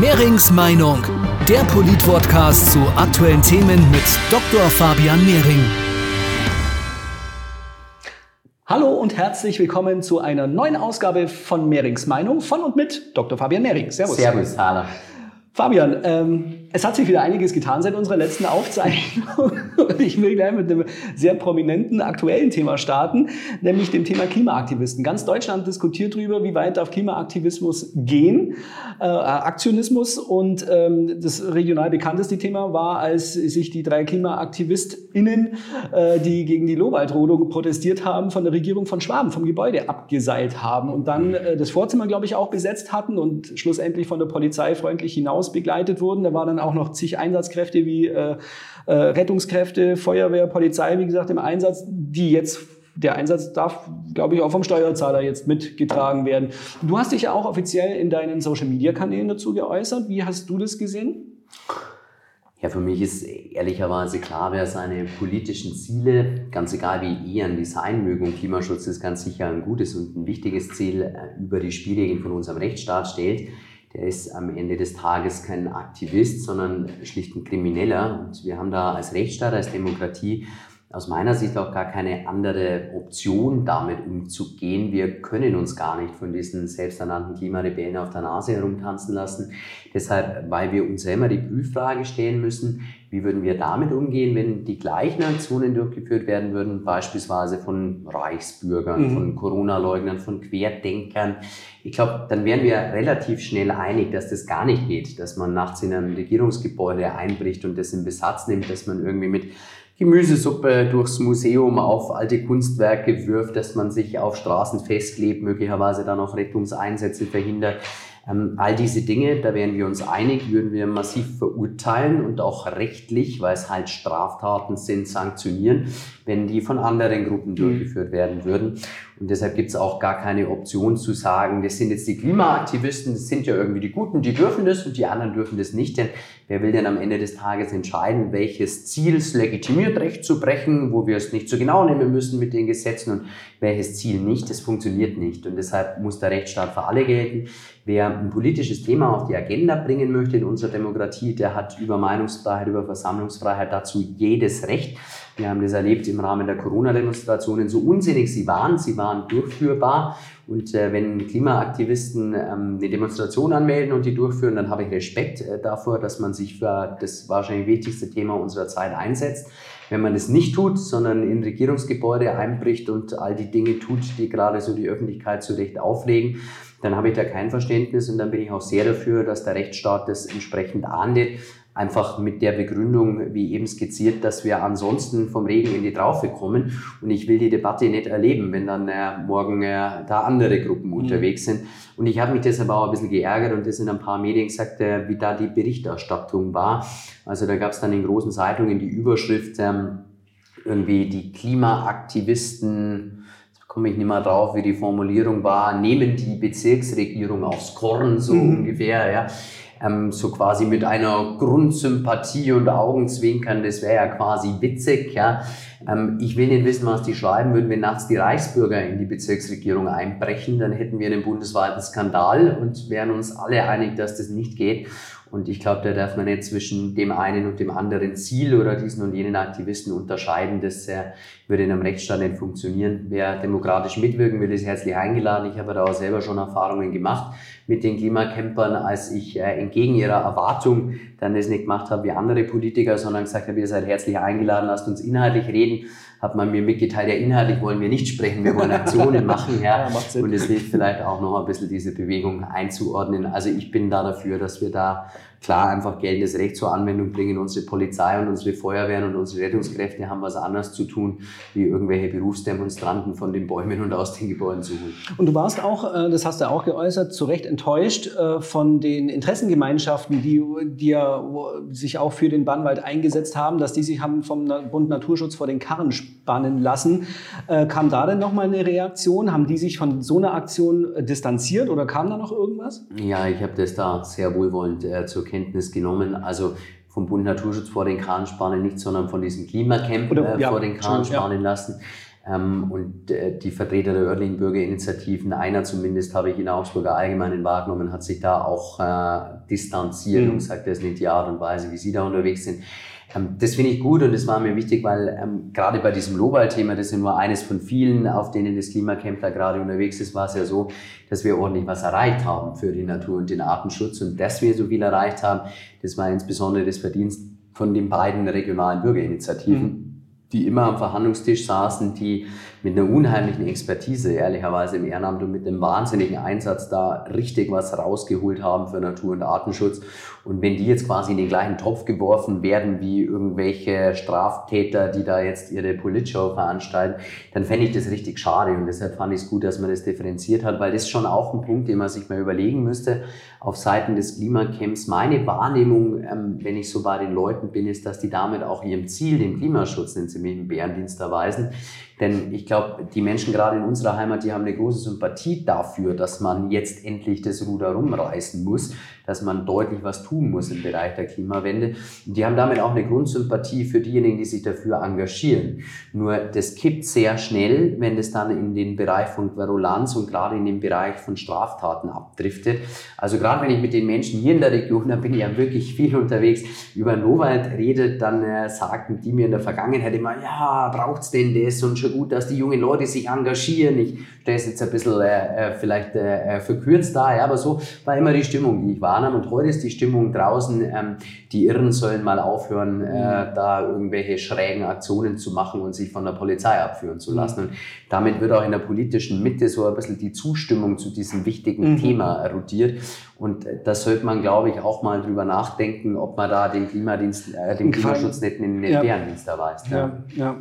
Mehrings Meinung, der Polit-Podcast zu aktuellen Themen mit Dr. Fabian Mehring. Hallo und herzlich willkommen zu einer neuen Ausgabe von Mehrings Meinung von und mit Dr. Fabian Mehring. Servus. Servus, hallo. Fabian, ähm, es hat sich wieder einiges getan seit unserer letzten Aufzeichnung. Ich will gleich mit einem sehr prominenten aktuellen Thema starten, nämlich dem Thema Klimaaktivisten. Ganz Deutschland diskutiert darüber, wie weit darf Klimaaktivismus gehen, äh, Aktionismus. Und ähm, das regional bekannteste Thema war, als sich die drei KlimaaktivistInnen, äh, die gegen die Lohwaldrodung protestiert haben, von der Regierung von Schwaben vom Gebäude abgeseilt haben und dann äh, das Vorzimmer, glaube ich, auch besetzt hatten und schlussendlich von der Polizei freundlich hinaus begleitet wurden. Da war dann auch noch zig Einsatzkräfte wie äh, äh, Rettungskräfte, Feuerwehr, Polizei, wie gesagt, im Einsatz, die jetzt der Einsatz darf, glaube ich, auch vom Steuerzahler jetzt mitgetragen werden. Du hast dich ja auch offiziell in deinen Social-Media-Kanälen dazu geäußert. Wie hast du das gesehen? Ja, für mich ist ehrlicherweise klar, wer seine politischen Ziele, ganz egal wie eher ein Design mögen, Klimaschutz ist ganz sicher ein gutes und ein wichtiges Ziel, äh, über die Spielregeln von unserem Rechtsstaat stellt, der ist am Ende des Tages kein Aktivist, sondern schlicht ein Krimineller. Und wir haben da als Rechtsstaat, als Demokratie aus meiner Sicht auch gar keine andere Option, damit umzugehen. Wir können uns gar nicht von diesen selbsternannten Klimarebellen auf der Nase herumtanzen lassen. Deshalb, weil wir uns selber die Prüffrage stellen müssen, wie würden wir damit umgehen, wenn die gleichen Aktionen durchgeführt werden würden, beispielsweise von Reichsbürgern, mhm. von Corona-Leugnern, von Querdenkern? Ich glaube, dann wären wir relativ schnell einig, dass das gar nicht geht, dass man nachts in ein Regierungsgebäude einbricht und das in Besatz nimmt, dass man irgendwie mit Gemüsesuppe durchs Museum auf alte Kunstwerke wirft, dass man sich auf Straßen festklebt, möglicherweise dann auch Rettungseinsätze verhindert. Ähm, all diese Dinge, da wären wir uns einig, würden wir massiv verurteilen und auch rechtlich, weil es halt Straftaten sind, sanktionieren, wenn die von anderen Gruppen mhm. durchgeführt werden würden. Und deshalb gibt es auch gar keine Option zu sagen, das sind jetzt die Klimaaktivisten, das sind ja irgendwie die Guten, die dürfen das und die anderen dürfen das nicht. Denn wer will denn am Ende des Tages entscheiden, welches Ziel es legitimiert, Recht zu brechen, wo wir es nicht so genau nehmen müssen mit den Gesetzen und welches Ziel nicht? Das funktioniert nicht. Und deshalb muss der Rechtsstaat für alle gelten. Wer ein politisches Thema auf die Agenda bringen möchte in unserer Demokratie, der hat über Meinungsfreiheit, über Versammlungsfreiheit dazu jedes Recht. Wir haben das erlebt im Rahmen der Corona-Demonstrationen, so unsinnig sie waren, sie waren durchführbar. Und äh, wenn Klimaaktivisten ähm, eine Demonstration anmelden und die durchführen, dann habe ich Respekt äh, davor, dass man sich für das wahrscheinlich wichtigste Thema unserer Zeit einsetzt. Wenn man es nicht tut, sondern in Regierungsgebäude einbricht und all die Dinge tut, die gerade so die Öffentlichkeit zu Recht auflegen, dann habe ich da kein Verständnis und dann bin ich auch sehr dafür, dass der Rechtsstaat das entsprechend ahndet. Einfach mit der Begründung, wie eben skizziert, dass wir ansonsten vom Regen in die Traufe kommen. Und ich will die Debatte nicht erleben, wenn dann äh, morgen äh, da andere Gruppen mhm. unterwegs sind. Und ich habe mich deshalb auch ein bisschen geärgert und das in ein paar Medien gesagt, äh, wie da die Berichterstattung war. Also da gab es dann in großen Zeitungen die Überschrift, ähm, irgendwie die Klimaaktivisten, komme ich nicht mehr drauf, wie die Formulierung war, nehmen die Bezirksregierung aufs Korn, so mhm. ungefähr, ja ähm, so quasi mit einer Grundsympathie und Augenzwinkern, das wäre ja quasi witzig, ja. Ähm, ich will nicht wissen, was die schreiben würden, wenn nachts die Reichsbürger in die Bezirksregierung einbrechen, dann hätten wir einen bundesweiten Skandal und wären uns alle einig, dass das nicht geht. Und ich glaube, da darf man nicht zwischen dem einen und dem anderen Ziel oder diesen und jenen Aktivisten unterscheiden. Das äh, würde in einem Rechtsstaat nicht funktionieren. Wer demokratisch mitwirken will, ist herzlich eingeladen. Ich habe da auch selber schon Erfahrungen gemacht mit den Klimacampern, als ich äh, entgegen ihrer Erwartung dann das nicht gemacht habe wie andere Politiker, sondern gesagt habe, ihr seid herzlich eingeladen, lasst uns inhaltlich reden hat man mir mitgeteilt, ja, inhaltlich wollen wir nicht sprechen, wir wollen Aktionen machen. Ja. ja und es hilft vielleicht auch noch ein bisschen diese Bewegung einzuordnen. Also ich bin da dafür, dass wir da klar einfach geltendes Recht zur Anwendung bringen. Unsere Polizei und unsere Feuerwehren und unsere Rettungskräfte haben was anderes zu tun, wie irgendwelche Berufsdemonstranten von den Bäumen und aus den Gebäuden zu holen. Und du warst auch, äh, das hast du auch geäußert, zu Recht enttäuscht äh, von den Interessengemeinschaften, die, die ja sich auch für den Bannwald eingesetzt haben, dass die sich haben vom Bund Naturschutz vor den Karren spannen lassen. Äh, kam da denn nochmal eine Reaktion? Haben die sich von so einer Aktion distanziert oder kam da noch irgendwas? Ja, ich habe das da sehr wohlwollend äh, zur Kenntnis genommen. Also vom Bund Naturschutz vor den Kahn spannen nicht, sondern von diesem Klimacamp Oder, äh, ja, vor den Kahn spannen ja. lassen. Ähm, und äh, die Vertreter der örtlichen Bürgerinitiativen, einer zumindest habe ich in Augsburger Allgemeinen wahrgenommen, hat sich da auch äh, distanziert mhm. und sagt, das ist nicht die Art und Weise, wie Sie da unterwegs sind. Ähm, das finde ich gut und das war mir wichtig, weil ähm, gerade bei diesem Lobal-Thema, das ist ja nur eines von vielen, auf denen das Klimacamp da gerade unterwegs ist, war es ja so, dass wir ordentlich was erreicht haben für die Natur und den Artenschutz und dass wir so viel erreicht haben, das war insbesondere das Verdienst von den beiden regionalen Bürgerinitiativen. Mhm die immer am Verhandlungstisch saßen, die mit einer unheimlichen Expertise, ehrlicherweise im Ehrenamt und mit einem wahnsinnigen Einsatz da richtig was rausgeholt haben für Natur- und Artenschutz. Und wenn die jetzt quasi in den gleichen Topf geworfen werden wie irgendwelche Straftäter, die da jetzt ihre Politshow veranstalten, dann fände ich das richtig schade. Und deshalb fand ich es gut, dass man das differenziert hat, weil das ist schon auch ein Punkt, den man sich mal überlegen müsste auf Seiten des Klimacamps. Meine Wahrnehmung, ähm, wenn ich so bei den Leuten bin, ist, dass die damit auch ihrem Ziel, dem Klimaschutz, einen ziemlichen Bärendienst erweisen. Denn ich glaube, die Menschen gerade in unserer Heimat, die haben eine große Sympathie dafür, dass man jetzt endlich das Ruder rumreißen muss, dass man deutlich was tun muss im Bereich der Klimawende. Die haben damit auch eine Grundsympathie für diejenigen, die sich dafür engagieren. Nur das kippt sehr schnell, wenn das dann in den Bereich von Querulanz und gerade in den Bereich von Straftaten abdriftet. Also gerade wenn ich mit den Menschen hier in der Region, da bin ich ja wirklich viel unterwegs, über Nowald redet, dann äh, sagten die mir in der Vergangenheit immer, ja, braucht's denn das und schon gut, dass die jungen Leute sich engagieren. Ich stelle es jetzt ein bisschen äh, äh vielleicht äh, äh, verkürzt da, ja, aber so war immer die Stimmung, die ich wahrnahm. Und heute ist die Stimmung draußen, ähm, die Irren sollen mal aufhören, äh, mhm. da irgendwelche schrägen Aktionen zu machen und sich von der Polizei abführen zu lassen. Und damit wird auch in der politischen Mitte so ein bisschen die Zustimmung zu diesem wichtigen mhm. Thema erodiert. Und da sollte man, glaube ich, auch mal drüber nachdenken, ob man da den Klimadienst, äh, den Klimaschutz nicht in den ja. Bärendienst erweist. Ja, ja.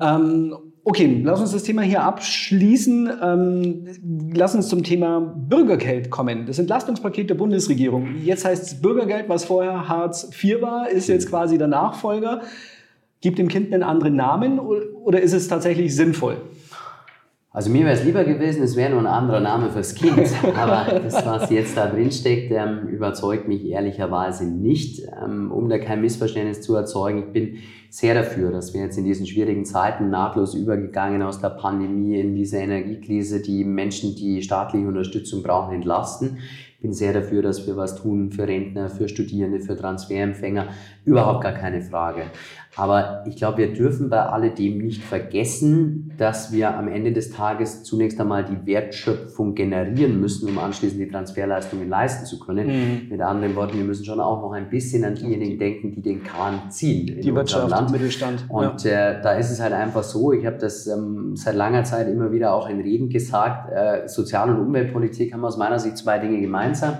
ja. Ähm, Okay, lass uns das Thema hier abschließen. Ähm, lass uns zum Thema Bürgergeld kommen. Das Entlastungspaket der Bundesregierung. Jetzt heißt es Bürgergeld, was vorher Hartz IV war, ist jetzt quasi der Nachfolger. Gibt dem Kind einen anderen Namen oder ist es tatsächlich sinnvoll? Also mir wäre es lieber gewesen, es wäre nur ein anderer Name fürs Kind. Aber das, was jetzt da drin steckt, ähm, überzeugt mich ehrlicherweise nicht. Ähm, um da kein Missverständnis zu erzeugen, ich bin sehr dafür, dass wir jetzt in diesen schwierigen Zeiten nahtlos übergegangen aus der Pandemie in diese Energiekrise, die Menschen, die staatliche Unterstützung brauchen, entlasten. Ich bin sehr dafür, dass wir was tun für Rentner, für Studierende, für Transferempfänger. Überhaupt gar keine Frage. Aber ich glaube, wir dürfen bei alledem nicht vergessen, dass wir am Ende des Tages zunächst einmal die Wertschöpfung generieren müssen, um anschließend die Transferleistungen leisten zu können. Mhm. Mit anderen Worten, wir müssen schon auch noch ein bisschen an diejenigen denken, die den Kahn ziehen. Die Wirtschaft, Land. Mittelstand. Und ja. äh, da ist es halt einfach so, ich habe das ähm, seit langer Zeit immer wieder auch in Reden gesagt, äh, Sozial- und Umweltpolitik haben aus meiner Sicht zwei Dinge gemeinsam.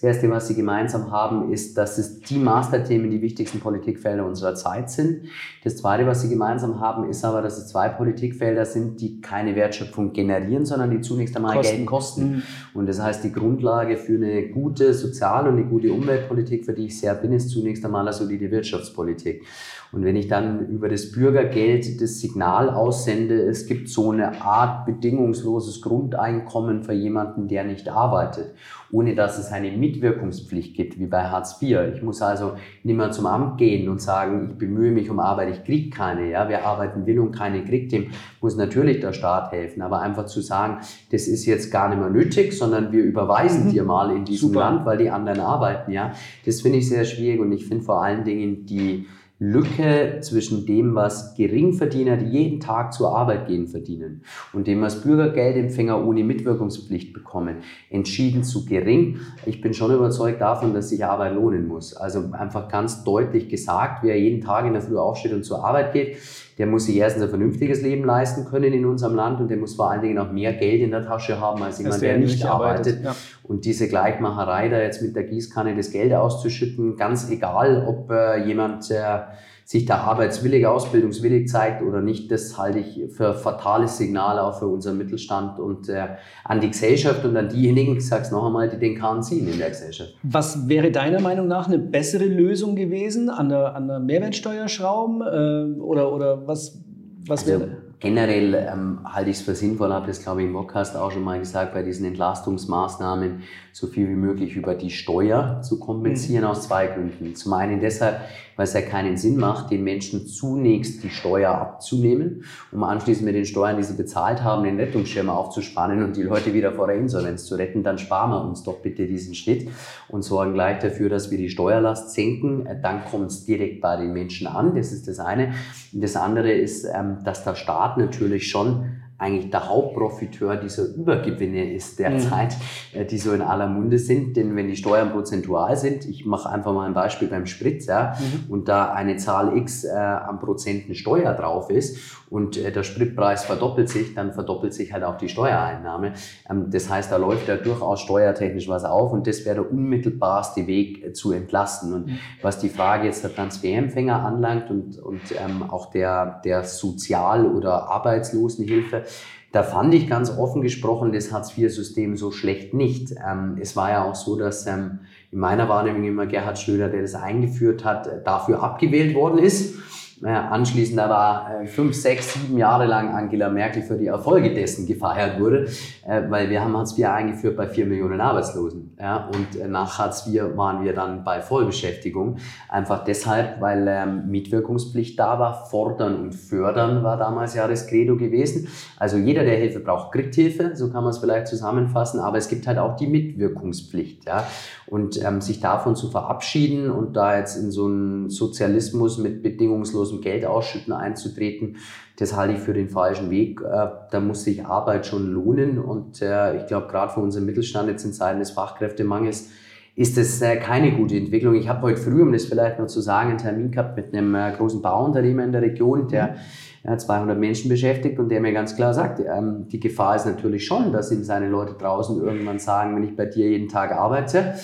Das Erste, was sie gemeinsam haben, ist, dass es die Masterthemen die wichtigsten Politikfelder unserer Zeit sind. Das Zweite, was sie gemeinsam haben, ist aber, dass es zwei Politikfelder sind, die keine Wertschöpfung generieren, sondern die zunächst einmal kosten. Geld kosten. Mhm. Und das heißt, die Grundlage für eine gute Sozial- und eine gute Umweltpolitik, für die ich sehr bin, ist zunächst einmal eine solide Wirtschaftspolitik. Und wenn ich dann über das Bürgergeld das Signal aussende, es gibt so eine Art bedingungsloses Grundeinkommen für jemanden, der nicht arbeitet, ohne dass es eine Mitwirkungspflicht gibt, wie bei Hartz IV. Ich muss also nicht mehr zum Amt gehen und sagen, ich bemühe mich um Arbeit, ich kriege keine. Ja, wer arbeiten will und keine kriegt, dem muss natürlich der Staat helfen. Aber einfach zu sagen, das ist jetzt gar nicht mehr nötig, sondern wir überweisen mhm. dir mal in diesem Super. Land, weil die anderen arbeiten. Ja, das finde ich sehr schwierig und ich finde vor allen Dingen die Lücke zwischen dem, was Geringverdiener, die jeden Tag zur Arbeit gehen, verdienen und dem, was Bürgergeldempfänger ohne Mitwirkungspflicht bekommen, entschieden zu gering. Ich bin schon überzeugt davon, dass sich Arbeit lohnen muss. Also einfach ganz deutlich gesagt, wer jeden Tag in der Früh aufsteht und zur Arbeit geht, der muss sich erstens ein vernünftiges Leben leisten können in unserem Land und der muss vor allen Dingen auch mehr Geld in der Tasche haben als jemand, der nicht arbeitet. arbeitet. Ja. Und diese Gleichmacherei da jetzt mit der Gießkanne das Geld auszuschütten, ganz egal, ob äh, jemand äh, sich da arbeitswillig, ausbildungswillig zeigt oder nicht, das halte ich für fatales Signal auch für unseren Mittelstand und äh, an die Gesellschaft und an diejenigen, ich sage es noch einmal, die den Kahn ziehen in der Gesellschaft. Was wäre deiner Meinung nach eine bessere Lösung gewesen? An der, an der Mehrwertsteuer schrauben äh, oder, oder was, was also, wäre? Generell ähm, halte ich es für sinnvoll, habe das glaube ich im Podcast auch schon mal gesagt, bei diesen Entlastungsmaßnahmen so viel wie möglich über die Steuer zu kompensieren mhm. aus zwei Gründen. Zum einen deshalb, weil es ja keinen Sinn macht, den Menschen zunächst die Steuer abzunehmen, um anschließend mit den Steuern, die sie bezahlt haben, den Rettungsschirm aufzuspannen und die Leute wieder vor der Insolvenz zu retten. Dann sparen wir uns doch bitte diesen Schritt und sorgen gleich dafür, dass wir die Steuerlast senken. Dann kommt es direkt bei den Menschen an. Das ist das eine. Das andere ist, ähm, dass der Staat natürlich schon eigentlich der Hauptprofiteur dieser Übergewinne ist derzeit, mhm. Äh, die so in aller Munde sind. Denn wenn die Steuern prozentual sind, ich mache einfach mal ein Beispiel beim Sprit, ja, mhm. und da eine Zahl X äh, am Prozenten Steuer drauf ist und äh, der Spritpreis verdoppelt sich, dann verdoppelt sich halt auch die Steuereinnahme. Ähm, das heißt, da läuft ja durchaus steuertechnisch was auf und das wäre der unmittelbarste Weg äh, zu entlasten. Und mhm. was die Frage jetzt der Transferempfänger anlangt und, und ähm, auch der, der Sozial- oder Arbeitslosenhilfe, da fand ich ganz offen gesprochen das Hartz-IV-System so schlecht nicht. Ähm, es war ja auch so, dass ähm, in meiner Wahrnehmung immer Gerhard Schröder, der das eingeführt hat, dafür abgewählt worden ist anschließend aber äh, fünf, sechs, sieben Jahre lang Angela Merkel für die Erfolge dessen gefeiert wurde, äh, weil wir haben Hartz IV eingeführt bei vier Millionen Arbeitslosen. Ja, und äh, nach Hartz IV waren wir dann bei Vollbeschäftigung. Einfach deshalb, weil ähm, Mietwirkungspflicht da war. Fordern und fördern war damals ja das Credo gewesen. Also jeder, der Hilfe braucht, kriegt Hilfe. So kann man es vielleicht zusammenfassen. Aber es gibt halt auch die Mitwirkungspflicht. Ja. Und ähm, sich davon zu verabschieden und da jetzt in so einen Sozialismus mit bedingungslosem Geld ausschütten einzutreten, das halte ich für den falschen Weg. Äh, da muss sich Arbeit schon lohnen. Und äh, ich glaube, gerade für unseren Mittelstand jetzt in Zeiten des Fachkräftemangels ist das äh, keine gute Entwicklung. Ich habe heute früh, um das vielleicht noch zu sagen, einen Termin gehabt mit einem großen Bauunternehmer in der Region, der ja, 200 Menschen beschäftigt und der mir ganz klar sagt, ähm, die Gefahr ist natürlich schon, dass ihm seine Leute draußen irgendwann sagen, wenn ich bei dir jeden Tag arbeite,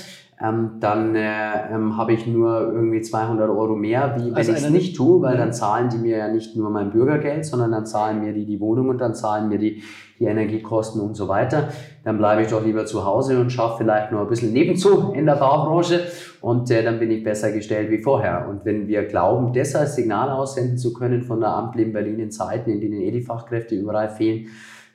ähm, dann äh, ähm, habe ich nur irgendwie 200 Euro mehr, wie wenn also ich es nicht tue, weil dann zahlen die mir ja nicht nur mein Bürgergeld, sondern dann zahlen mir die die Wohnung und dann zahlen mir die, die Energiekosten und so weiter. Dann bleibe ich doch lieber zu Hause und schaffe vielleicht nur ein bisschen nebenzu in der Baubranche und äh, dann bin ich besser gestellt wie vorher. Und wenn wir glauben, das als Signal aussenden zu können von der Ampel in Berlin in Zeiten, in denen eh die Fachkräfte überall fehlen,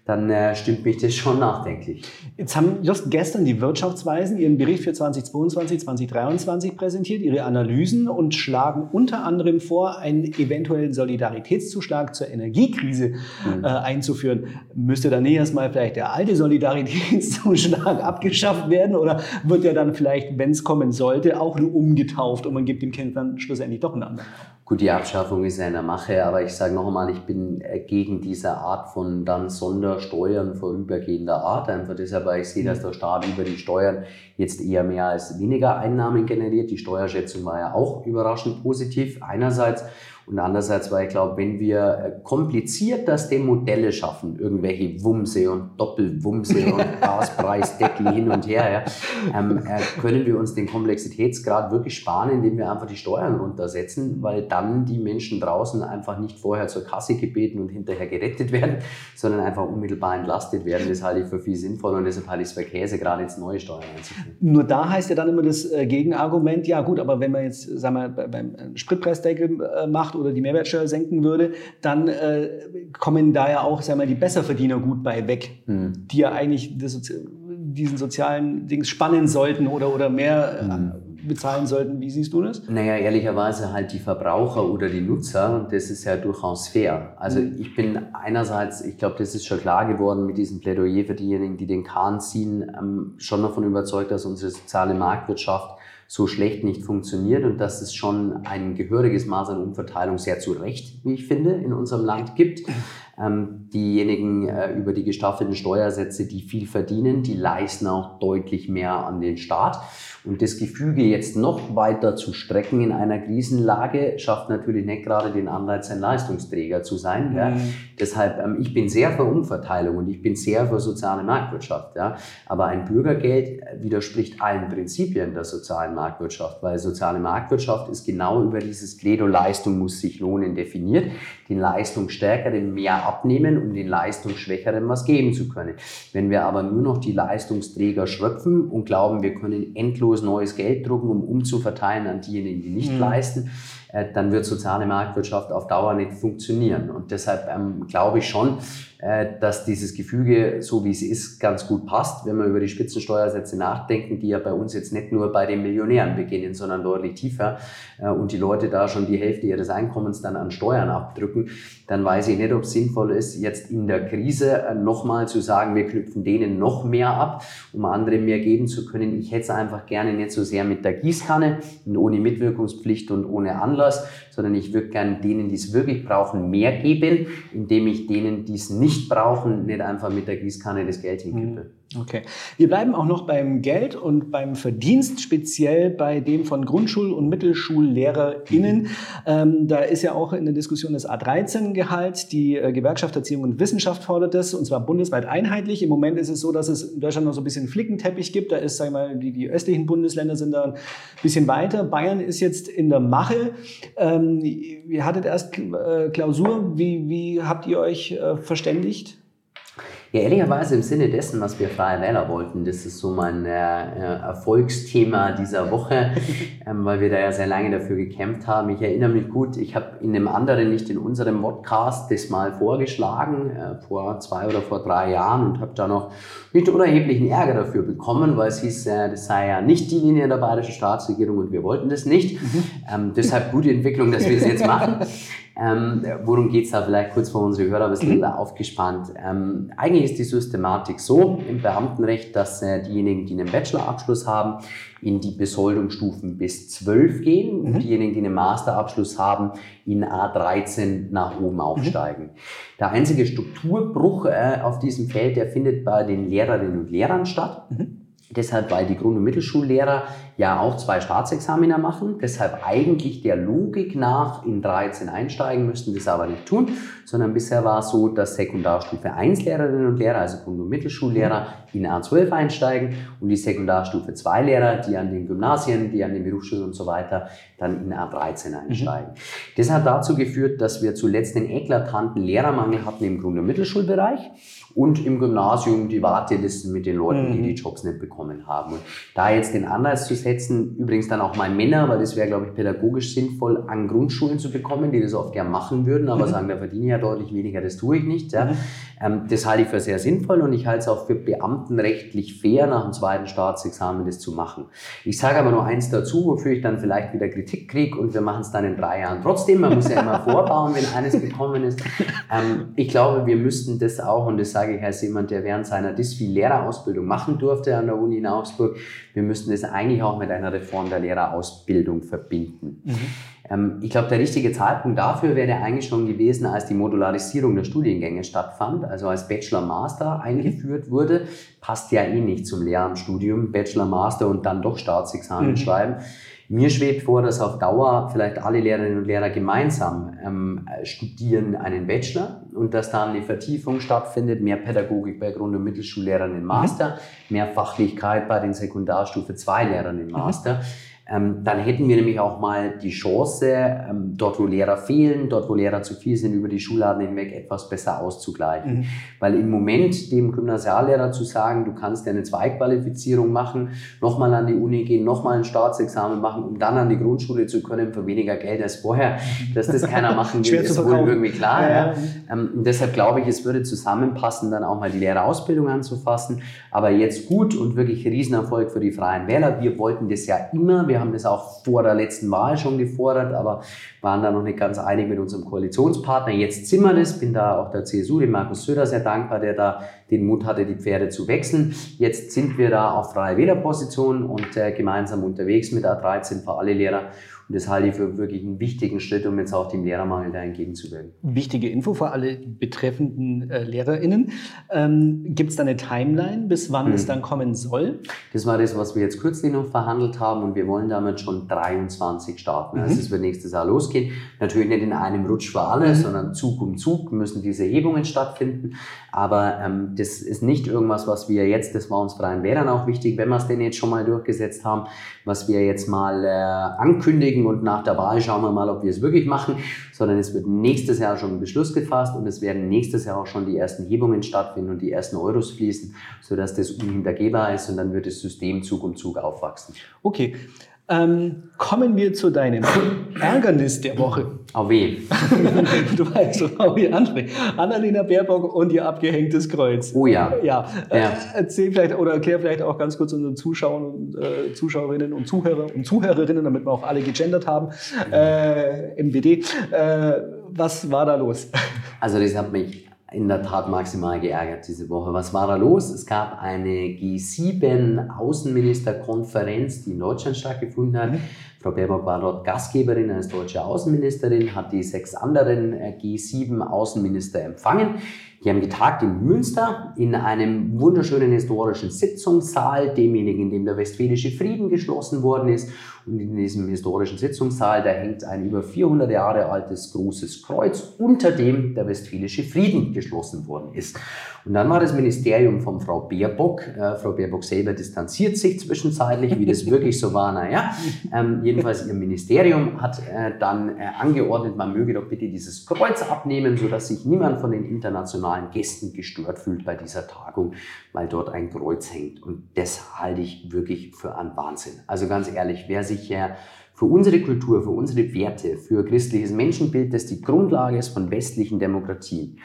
dann äh, stimmt mich das schon nachdenklich. Jetzt haben just gestern die Wirtschaftsweisen ihren Bericht für 2022, 2023 präsentiert, ihre Analysen und schlagen unter anderem vor, einen eventuellen Solidaritätszuschlag zur Energiekrise mhm. äh, einzuführen. Müsste dann erstmal vielleicht der alte Solidaritätszuschlag abgeschafft werden oder wird er dann vielleicht, wenn es kommen sollte, auch nur umgetauft und man gibt dem Kind dann schlussendlich doch einen anderen? Gut, die Abschaffung ist ja in der Mache, aber ich sage noch einmal, ich bin äh, gegen diese Art von dann Sondersteuern vorübergehender Art. Einfach deshalb, weil ich sehe, dass der Staat über die Steuern jetzt eher mehr als weniger Einnahmen generiert. Die Steuerschätzung war ja auch überraschend positiv einerseits. Und andererseits, weil ich glaube, wenn wir äh, kompliziert das dem Modelle schaffen, irgendwelche Wumse und Doppelwumse und Gaspreisdeckel hin und her, ja, ähm, äh, können wir uns den Komplexitätsgrad wirklich sparen, indem wir einfach die Steuern runtersetzen, weil dann die Menschen draußen einfach nicht vorher zur Kasse gebeten und hinterher gerettet werden, sondern einfach unmittelbar entlastet werden. Das halte ich für viel sinnvoller und deshalb halte ich es für Käse, gerade jetzt neue Steuern einzuführen. Nur da heißt ja dann immer das äh, Gegenargument, ja gut, aber wenn man jetzt, sagen wir, beim Spritpreisdeckel macht oder die Mehrwertsteuer senken würde, dann äh, kommen da ja auch sagen wir, die Besserverdiener gut bei weg, mhm. die ja eigentlich das, diesen sozialen Dings spannen sollten oder, oder mehr mhm. bezahlen sollten. Wie siehst du das? Naja, ehrlicherweise halt die Verbraucher oder die Nutzer, das ist ja durchaus fair. Also mhm. ich bin einerseits, ich glaube, das ist schon klar geworden mit diesem Plädoyer für diejenigen, die den Kahn ziehen, ähm, schon davon überzeugt, dass unsere soziale Marktwirtschaft so schlecht nicht funktioniert und dass es schon ein gehöriges Maß an Umverteilung sehr zu Recht, wie ich finde, in unserem Land gibt. Ähm, diejenigen äh, über die gestaffelten Steuersätze, die viel verdienen, die leisten auch deutlich mehr an den Staat. Und das Gefüge jetzt noch weiter zu strecken in einer Krisenlage schafft natürlich nicht gerade den Anreiz, ein Leistungsträger zu sein. Mhm. Ja. Deshalb, ähm, ich bin sehr für Umverteilung und ich bin sehr für soziale Marktwirtschaft. Ja. Aber ein Bürgergeld widerspricht allen Prinzipien der sozialen Marktwirtschaft, weil soziale Marktwirtschaft ist genau über dieses Credo Leistung muss sich lohnen definiert. Die Leistung stärker, den mehr abnehmen, um den Leistungsschwächeren was geben zu können. Wenn wir aber nur noch die Leistungsträger schröpfen und glauben, wir können endlos neues Geld drucken, um umzuverteilen an diejenigen, die nicht mhm. leisten, dann wird soziale Marktwirtschaft auf Dauer nicht funktionieren. Und deshalb ähm, glaube ich schon, äh, dass dieses Gefüge, so wie es ist, ganz gut passt, wenn wir über die Spitzensteuersätze nachdenken, die ja bei uns jetzt nicht nur bei den Millionären beginnen, sondern deutlich tiefer äh, und die Leute da schon die Hälfte ihres Einkommens dann an Steuern abdrücken, dann weiß ich nicht, ob es sinnvoll ist, jetzt in der Krise äh, nochmal zu sagen, wir knüpfen denen noch mehr ab, um anderen mehr geben zu können. Ich hätte es einfach gerne nicht so sehr mit der Gießkanne und ohne Mitwirkungspflicht und ohne Anlass, sondern ich würde gerne denen, die es wirklich brauchen, mehr geben, indem ich denen, die es nicht brauchen, nicht einfach mit der Gießkanne das Geld hinkippe. Mhm. Okay. Wir bleiben auch noch beim Geld und beim Verdienst, speziell bei dem von Grundschul- und MittelschullehrerInnen. Ähm, da ist ja auch in der Diskussion das A13-Gehalt. Die äh, Gewerkschaft Erziehung und Wissenschaft fordert das, und zwar bundesweit einheitlich. Im Moment ist es so, dass es in Deutschland noch so ein bisschen Flickenteppich gibt. Da ist, sagen wir mal, die, die östlichen Bundesländer sind da ein bisschen weiter. Bayern ist jetzt in der Mache. Ähm, ihr hattet erst äh, Klausur. Wie, wie habt ihr euch äh, verständigt? Ja, ehrlicherweise im Sinne dessen, was wir Freie Wähler wollten, das ist so mein äh, Erfolgsthema dieser Woche, ähm, weil wir da ja sehr lange dafür gekämpft haben. Ich erinnere mich gut, ich habe in einem anderen, nicht in unserem Podcast, das mal vorgeschlagen, äh, vor zwei oder vor drei Jahren und habe da noch nicht unerheblichen Ärger dafür bekommen, weil es hieß, äh, das sei ja nicht die Linie der bayerischen Staatsregierung und wir wollten das nicht. Mhm. Ähm, deshalb gute Entwicklung, dass wir das jetzt machen. Ähm, worum geht's da vielleicht kurz für unsere Hörer ein bisschen mhm. aufgespannt? Ähm, eigentlich ist die Systematik so im Beamtenrecht, dass äh, diejenigen, die einen Bachelorabschluss haben, in die Besoldungsstufen bis 12 gehen mhm. und diejenigen, die einen Masterabschluss haben, in A13 nach oben aufsteigen. Mhm. Der einzige Strukturbruch äh, auf diesem Feld, der findet bei den Lehrerinnen und Lehrern statt. Mhm. Deshalb, weil die Grund- und Mittelschullehrer ja auch zwei Staatsexaminer machen, deshalb eigentlich der Logik nach in 13 einsteigen müssten, das aber nicht tun, sondern bisher war es so, dass Sekundarstufe 1 Lehrerinnen und Lehrer, also Grund- und Mittelschullehrer, in A12 einsteigen und die Sekundarstufe 2 Lehrer, die an den Gymnasien, die an den Berufsschulen und so weiter, dann in A13 einsteigen. Mhm. Das hat dazu geführt, dass wir zuletzt den eklatanten Lehrermangel hatten im Grund- und Mittelschulbereich und im Gymnasium die Wartelisten mit den Leuten, die die mhm. Jobs nicht bekommen haben. Und da jetzt den Anreiz zu setzen, übrigens dann auch mal Männer, weil das wäre, glaube ich, pädagogisch sinnvoll, an Grundschulen zu bekommen, die das oft gern machen würden, aber mhm. sagen, da verdiene ich ja deutlich weniger, das tue ich nicht. Ja. Ähm, das halte ich für sehr sinnvoll und ich halte es auch für beamtenrechtlich fair, nach dem zweiten Staatsexamen das zu machen. Ich sage aber nur eins dazu, wofür ich dann vielleicht wieder Kritik kriege und wir machen es dann in drei Jahren trotzdem. Man muss ja immer vorbauen, wenn eines gekommen ist. Ähm, ich glaube, wir müssten das auch, und das sage ich als jemand, der während seiner DIS viel Lehrerausbildung machen durfte an der Uni in Augsburg, wir müssten das eigentlich auch mit einer Reform der Lehrerausbildung verbinden. Mhm. Ähm, ich glaube, der richtige Zeitpunkt dafür wäre eigentlich schon gewesen, als die Modularisierung der Studiengänge stattfand, also als Bachelor Master eingeführt wurde. Passt ja eh nicht zum Lehramtsstudium, Bachelor Master und dann doch Staatsexamen mhm. schreiben. Mir schwebt vor, dass auf Dauer vielleicht alle Lehrerinnen und Lehrer gemeinsam ähm, studieren einen Bachelor und dass dann eine Vertiefung stattfindet, mehr Pädagogik bei Grund- und Mittelschullehrern im Master, mhm. mehr Fachlichkeit bei den Sekundarstufe 2 Lehrern im mhm. Master. Mhm ähm, dann hätten wir nämlich auch mal die Chance, ähm, dort wo Lehrer fehlen, dort wo Lehrer zu viel sind, über die Schularten hinweg etwas besser auszugleichen. Mhm. Weil im Moment dem Gymnasiallehrer zu sagen, du kannst ja eine Zweiqualifizierung machen, nochmal an die Uni gehen, nochmal ein Staatsexamen machen, um dann an die Grundschule zu können für weniger Geld als vorher, dass das keiner machen will, ist wohl irgendwie klar. Ja, ja. Ähm, deshalb glaube ich, es würde zusammenpassen, dann auch mal die Lehrerausbildung anzufassen. Aber jetzt gut und wirklich Riesenerfolg für die Freien Wähler. Wir wollten das ja immer. Wir haben das auch vor der letzten Wahl schon gefordert, aber waren da noch nicht ganz einig mit unserem Koalitionspartner. Jetzt sind wir das. Bin da auch der CSU, dem Markus Söder, sehr dankbar, der da den Mut hatte, die Pferde zu wechseln. Jetzt sind wir da auf freie Wählerposition und äh, gemeinsam unterwegs mit A13 für alle Lehrer. Und das halte ich für wirklich einen wichtigen Schritt, um jetzt auch dem Lehrermangel da entgegenzuwirken. Wichtige Info für alle betreffenden äh, LehrerInnen. Ähm, Gibt es da eine Timeline, bis wann hm. es dann kommen soll? Das war das, was wir jetzt kürzlich noch verhandelt haben und wir wollen damit schon 23 starten. Mhm. Also es wird nächstes Jahr losgehen. Natürlich nicht in einem Rutsch für alle, mhm. sondern Zug um Zug müssen diese Erhebungen stattfinden. Aber ähm, das ist nicht irgendwas, was wir jetzt, das war uns Freien Wählern auch wichtig, wenn wir es denn jetzt schon mal durchgesetzt haben, was wir jetzt mal äh, ankündigen und nach der Wahl schauen wir mal, ob wir es wirklich machen, sondern es wird nächstes Jahr schon ein Beschluss gefasst und es werden nächstes Jahr auch schon die ersten Hebungen stattfinden und die ersten Euros fließen, sodass das unhintergehbar ist und dann wird das System Zug um Zug aufwachsen. Okay. Ähm, kommen wir zu deinem Ärgernis der Woche. Auf wen? du weißt, worauf ich anspreche. Annalena Baerbock und ihr abgehängtes Kreuz. Oh ja. Ja. Äh, ja. erzähl vielleicht oder erklär vielleicht auch ganz kurz unseren Zuschauern und äh, Zuschauerinnen und Zuhörer und Zuhörerinnen, damit wir auch alle gegendert haben, äh, MWD. Äh, was war da los? Also das hat mich in der Tat maximal geärgert diese Woche. Was war da los? Es gab eine G7-Außenministerkonferenz, die in Deutschland stattgefunden hat. Mhm. Frau Baerbock war dort Gastgeberin als deutsche Außenministerin, hat die sechs anderen äh, G7-Außenminister empfangen. Die haben getagt in Münster in einem wunderschönen historischen Sitzungssaal, demjenigen, in dem der Westfälische Frieden geschlossen worden ist. Und in diesem historischen Sitzungssaal, da hängt ein über 400 Jahre altes großes Kreuz, unter dem der Westfälische Frieden geschlossen worden ist. Und dann war das Ministerium von Frau Baerbock, äh, Frau Baerbock selber distanziert sich zwischenzeitlich, wie das wirklich so war, naja. Ähm, jedenfalls ihr Ministerium hat äh, dann äh, angeordnet, man möge doch bitte dieses Kreuz abnehmen, sodass sich niemand von den internationalen Gästen gestört fühlt bei dieser Tagung, weil dort ein Kreuz hängt. Und das halte ich wirklich für einen Wahnsinn. Also ganz ehrlich, wer sich äh, für unsere Kultur, für unsere Werte, für christliches Menschenbild, das die Grundlage ist von westlichen Demokratien,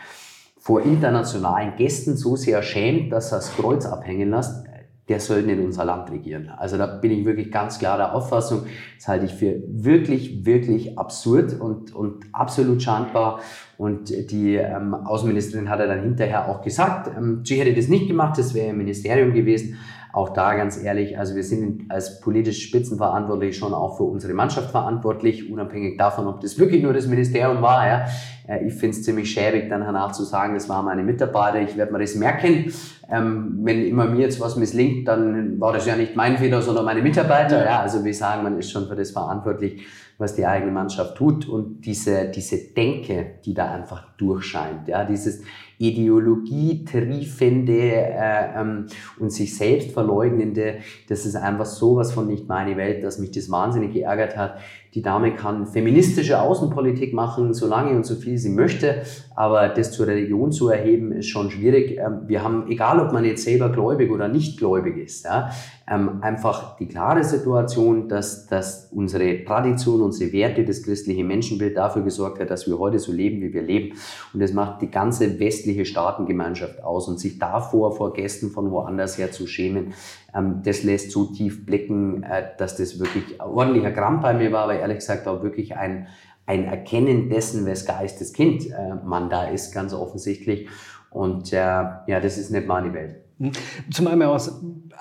vor internationalen Gästen so sehr schämt, dass er das Kreuz abhängen lässt, der soll nicht unser Land regieren. Also da bin ich wirklich ganz klar der Auffassung, das halte ich für wirklich, wirklich absurd und, und absolut schandbar. Und die ähm, Außenministerin hat ja dann hinterher auch gesagt, ähm, sie hätte das nicht gemacht, das wäre im Ministerium gewesen. Auch da ganz ehrlich, also wir sind als politisch Spitzenverantwortlich schon auch für unsere Mannschaft verantwortlich, unabhängig davon, ob das wirklich nur das Ministerium war. Ja. Äh, ich finde es ziemlich schäbig, dann danach zu sagen, das waren meine Mitarbeiter, ich werde mir das merken. Ähm, wenn immer mir jetzt was misslingt, dann war das ja nicht mein Fehler, sondern meine Mitarbeiter. Ja. Also wir sagen, man ist schon für das verantwortlich, was die eigene Mannschaft tut und diese, diese Denke, die da einfach durchscheint, ja, dieses, ideologietriefende äh, ähm, und sich selbst verleugnende, das ist einfach sowas von nicht meine Welt, dass mich das wahnsinnig geärgert hat. Die Dame kann feministische Außenpolitik machen, solange und so viel sie möchte, aber das zur Religion zu erheben, ist schon schwierig. Ähm, wir haben, egal ob man jetzt selber gläubig oder nicht gläubig ist, ja, ähm, einfach die klare Situation, dass, dass unsere Tradition, unsere Werte, das christliche Menschenbild dafür gesorgt hat, dass wir heute so leben, wie wir leben. Und das macht die ganze westliche Staatengemeinschaft aus. Und sich davor vor Gästen von woanders her zu schämen, ähm, das lässt so tief blicken, äh, dass das wirklich ordentlicher Krampf bei mir war, aber ehrlich gesagt auch wirklich ein, ein Erkennen dessen, wes Geistes Kind äh, man da ist, ganz offensichtlich. Und äh, ja, das ist nicht meine Welt. Hm. Zumal man auch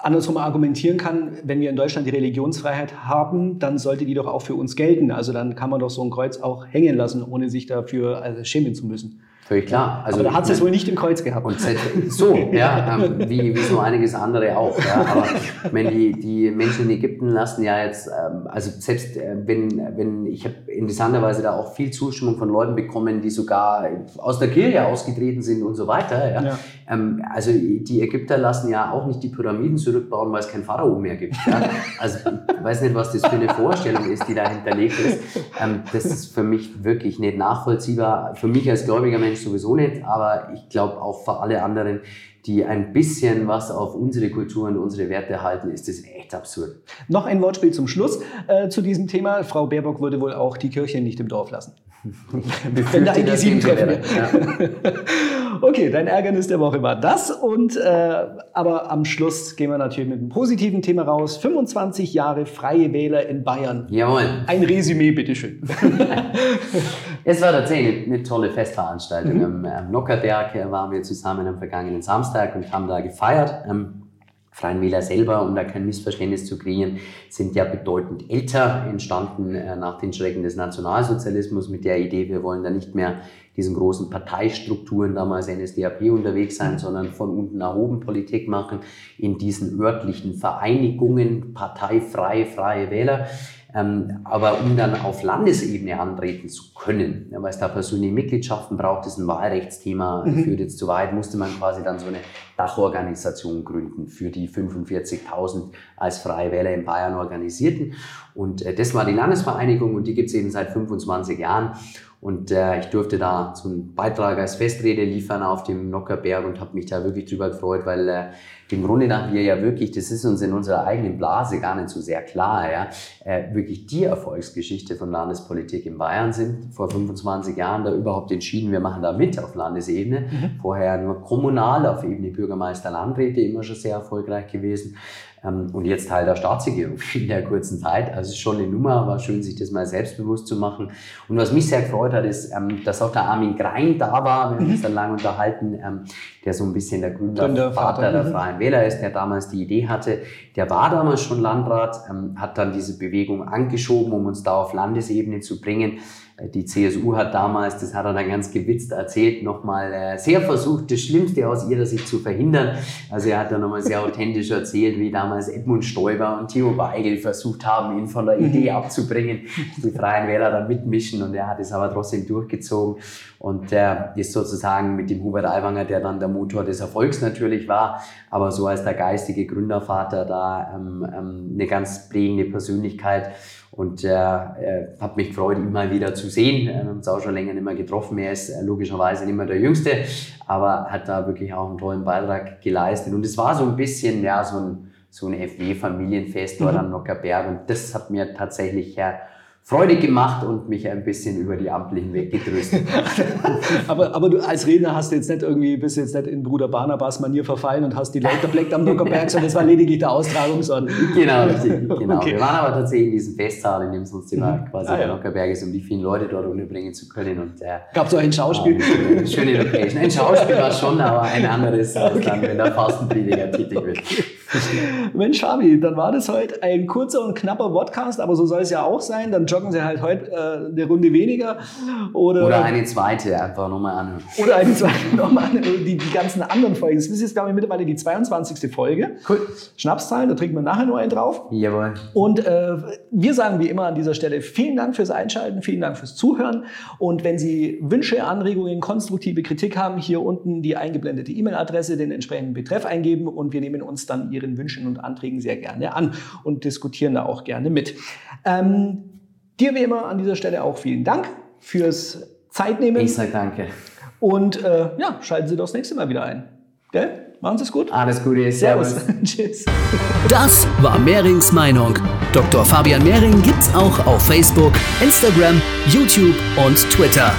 andersrum argumentieren kann, wenn wir in Deutschland die Religionsfreiheit haben, dann sollte die doch auch für uns gelten. Also dann kann man doch so ein Kreuz auch hängen lassen, ohne sich dafür also schämen zu müssen. Völlig klar. Also, aber da hat es wohl nicht im Kreuz gehabt. Und so, ja, ähm, wie, wie so einiges andere auch. Ja. Aber wenn die, die Menschen in Ägypten lassen ja jetzt, ähm, also selbst äh, wenn, wenn ich habe interessanterweise da auch viel Zustimmung von Leuten bekommen, die sogar aus der Kirche ausgetreten sind und so weiter. Ja. ja. Ähm, also die Ägypter lassen ja auch nicht die Pyramiden zurückbauen, weil es kein Pharao mehr gibt. Ja. Also ich weiß nicht, was das für eine Vorstellung ist, die da hinterlegt ist. Ähm, das ist für mich wirklich nicht nachvollziehbar. Für mich als gläubiger Mensch Mensch sowieso nicht, aber ich glaube auch für alle anderen, die ein bisschen was auf unsere Kultur und unsere Werte halten, ist das echt absurd. Noch ein Wortspiel zum Schluss äh, zu diesem Thema. Frau Baerbock würde wohl auch die Kirche nicht im Dorf lassen. Wenn da die sieben treffen wir. Ja. okay, dein Ärgernis der Woche war das. Und äh, aber am Schluss gehen wir natürlich mit einem positiven Thema raus. 25 Jahre Freie Wähler in Bayern. Jawohl. Ein Resümee, bitteschön. es war tatsächlich eine, eine tolle Festveranstaltung. Mhm. Am Nockerberg waren wir zusammen am vergangenen Samstag und haben da gefeiert. Ähm, Freien Wähler selber, um da kein Missverständnis zu kreieren, sind ja bedeutend älter, entstanden äh, nach den Schrecken des Nationalsozialismus mit der Idee, wir wollen da nicht mehr diesen großen Parteistrukturen damals NSDAP unterwegs sein, sondern von unten nach oben Politik machen, in diesen örtlichen Vereinigungen, parteifrei, freie Wähler. Ähm, aber um dann auf Landesebene antreten zu können, ja, weil es da persönliche Mitgliedschaften braucht, ist ein Wahlrechtsthema, mhm. führt jetzt zu weit, musste man quasi dann so eine Dachorganisation gründen für die 45.000 als Freie Wähler in Bayern organisierten. Und äh, das war die Landesvereinigung und die gibt es eben seit 25 Jahren. Und äh, ich durfte da so einen Beitrag als Festrede liefern auf dem Nockerberg und habe mich da wirklich drüber gefreut, weil äh, im Grunde nach wir ja wirklich, das ist uns in unserer eigenen Blase gar nicht so sehr klar, ja, äh, wirklich die Erfolgsgeschichte von Landespolitik in Bayern sind. Vor 25 Jahren da überhaupt entschieden, wir machen da mit auf Landesebene. Mhm. Vorher nur kommunal auf Ebene Bürgermeister, Landräte immer schon sehr erfolgreich gewesen. Ähm, und jetzt Teil der Staatsregierung in der kurzen Zeit. Also es ist schon eine Nummer, war schön, sich das mal selbstbewusst zu machen. Und was mich sehr gefreut hat, ist, ähm, dass auch der Armin Grein da war. Wir haben uns dann lange unterhalten, ähm, der so ein bisschen der Gründervater der mhm. Freien Wähler ist, der damals die Idee hatte. Der war damals schon Landrat, hat dann diese Bewegung angeschoben, um uns da auf Landesebene zu bringen. Die CSU hat damals, das hat er dann ganz gewitzt erzählt, nochmal äh, sehr versucht, das Schlimmste aus ihrer Sicht zu verhindern. Also er hat dann nochmal sehr authentisch erzählt, wie damals Edmund Stoiber und Theo Weigel versucht haben, ihn von der Idee mhm. abzubringen, die Freien Wähler da mitmischen und er hat es aber trotzdem durchgezogen und er ist sozusagen mit dem Hubert Aiwanger, der dann der Motor des Erfolgs natürlich war, aber so als der geistige Gründervater da ähm, ähm, eine ganz prägende Persönlichkeit und äh, äh, hat mich gefreut, ihn mal wieder zu sehen. Wir haben uns auch schon länger nicht mehr getroffen. Er ist äh, logischerweise nicht mehr der Jüngste, aber hat da wirklich auch einen tollen Beitrag geleistet. Und es war so ein bisschen, ja, so ein, so ein FW-Familienfest dort mhm. am Nockerberg. Und das hat mir tatsächlich ja, Freude gemacht und mich ein bisschen über die Ampel hinweg getröstet. aber, aber du als Redner hast jetzt nicht irgendwie, bist jetzt nicht in Bruder Barnabas Manier verfallen und hast die Leute bleckt am Nockerberg, sondern das war lediglich der Austragungsort. Genau, richtig, genau. Okay. Wir waren aber tatsächlich in diesem Festsaal, in dem sonst immer mhm. quasi ah, der Nockerberg ist, um die vielen Leute dort unterbringen zu können. Und, äh, Gab es auch ein Schauspiel? Äh, schöne Location. Ein Schauspiel war schon, aber ein anderes, als okay. dann, wenn der Fastenprediger tätig wird. Mensch, Fabi, dann war das heute ein kurzer und knapper Podcast, aber so soll es ja auch sein. Dann joggen Sie halt heute äh, eine Runde weniger. Oder, oder eine zweite, einfach nochmal anhören. Oder eine zweite nochmal anhören. Die, die ganzen anderen Folgen. Das ist jetzt, glaube ich, mittlerweile die 22. Folge. Cool. Schnapszahlen, da trinken wir nachher nur einen drauf. Jawohl. Und äh, wir sagen wie immer an dieser Stelle vielen Dank fürs Einschalten, vielen Dank fürs Zuhören. Und wenn Sie Wünsche, Anregungen, konstruktive Kritik haben, hier unten die eingeblendete E-Mail-Adresse, den entsprechenden Betreff eingeben und wir nehmen uns dann Ihre Ihren Wünschen und Anträgen sehr gerne an und diskutieren da auch gerne mit. Ähm, dir wie immer an dieser Stelle auch vielen Dank fürs Zeitnehmen. Ich sage danke. Und äh, ja, schalten Sie doch das nächste Mal wieder ein. Gell? Machen Sie es gut. Alles Gute. Servus. Tschüss. Das war Mehrings Meinung. Dr. Fabian Mehring gibt's auch auf Facebook, Instagram, YouTube und Twitter.